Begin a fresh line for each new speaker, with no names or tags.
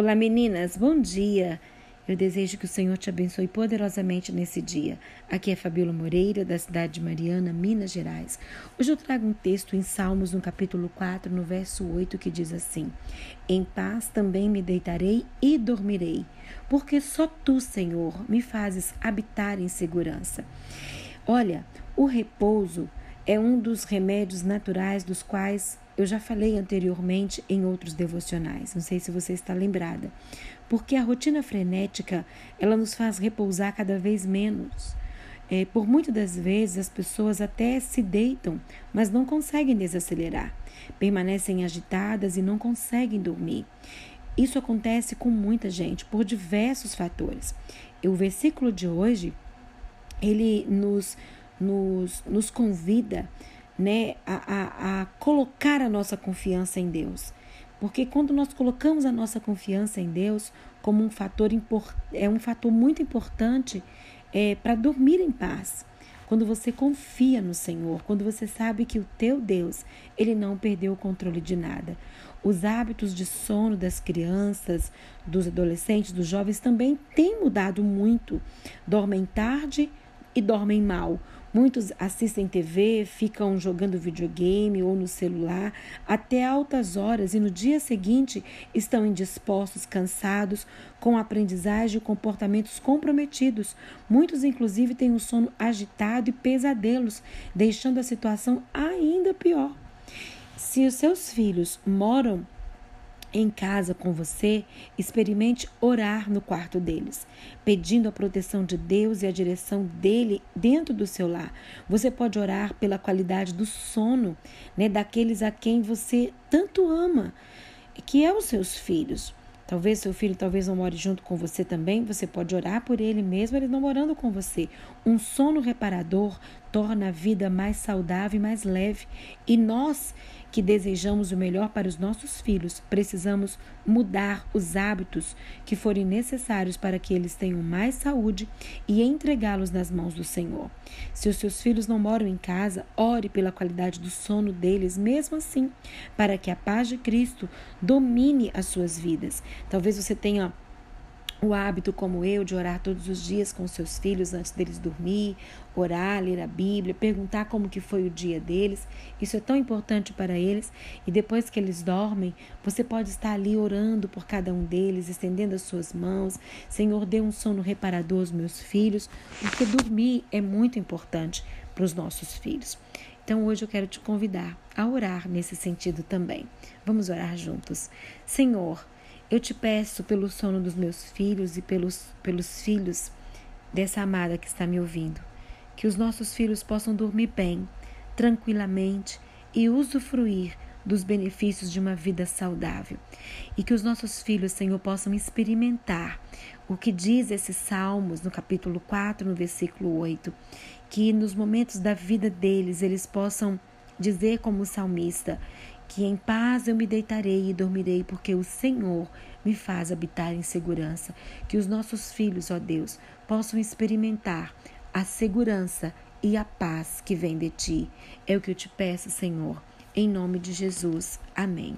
Olá meninas, bom dia! Eu desejo que o Senhor te abençoe poderosamente nesse dia. Aqui é Fabíola Moreira, da cidade de Mariana, Minas Gerais. Hoje eu trago um texto em Salmos, no capítulo 4, no verso 8, que diz assim: Em paz também me deitarei e dormirei, porque só tu, Senhor, me fazes habitar em segurança. Olha, o repouso é um dos remédios naturais dos quais eu já falei anteriormente em outros devocionais. Não sei se você está lembrada. Porque a rotina frenética, ela nos faz repousar cada vez menos. É, por muitas das vezes as pessoas até se deitam, mas não conseguem desacelerar. Permanecem agitadas e não conseguem dormir. Isso acontece com muita gente por diversos fatores. E o versículo de hoje, ele nos nos, nos convida né, a, a, a colocar a nossa confiança em Deus. Porque quando nós colocamos a nossa confiança em Deus como um fator é um fator muito importante é, para dormir em paz. Quando você confia no Senhor, quando você sabe que o teu Deus, ele não perdeu o controle de nada. Os hábitos de sono das crianças, dos adolescentes, dos jovens também têm mudado muito. Dormem tarde e dormem mal. Muitos assistem TV, ficam jogando videogame ou no celular até altas horas e no dia seguinte estão indispostos, cansados, com aprendizagem e comportamentos comprometidos. Muitos, inclusive, têm um sono agitado e pesadelos, deixando a situação ainda pior. Se os seus filhos moram em casa com você, experimente orar no quarto deles, pedindo a proteção de Deus e a direção dele dentro do seu lar. Você pode orar pela qualidade do sono, né, daqueles a quem você tanto ama, que é os seus filhos. Talvez seu filho talvez não more junto com você também, você pode orar por ele mesmo, ele não morando com você. Um sono reparador torna a vida mais saudável e mais leve. E nós que desejamos o melhor para os nossos filhos, precisamos mudar os hábitos que forem necessários para que eles tenham mais saúde e entregá-los nas mãos do Senhor. Se os seus filhos não moram em casa, ore pela qualidade do sono deles, mesmo assim, para que a paz de Cristo domine as suas vidas. Talvez você tenha o hábito, como eu, de orar todos os dias com seus filhos antes deles dormir, orar, ler a Bíblia, perguntar como que foi o dia deles. Isso é tão importante para eles. E depois que eles dormem, você pode estar ali orando por cada um deles, estendendo as suas mãos. Senhor, dê um sono reparador aos meus filhos, porque dormir é muito importante para os nossos filhos. Então hoje eu quero te convidar a orar nesse sentido também. Vamos orar juntos. Senhor, eu te peço pelo sono dos meus filhos e pelos, pelos filhos dessa amada que está me ouvindo, que os nossos filhos possam dormir bem, tranquilamente e usufruir dos benefícios de uma vida saudável. E que os nossos filhos, Senhor, possam experimentar o que diz esses Salmos no capítulo 4, no versículo 8, que nos momentos da vida deles eles possam dizer como o salmista: que em paz eu me deitarei e dormirei, porque o Senhor me faz habitar em segurança. Que os nossos filhos, ó Deus, possam experimentar a segurança e a paz que vem de ti. É o que eu te peço, Senhor. Em nome de Jesus. Amém.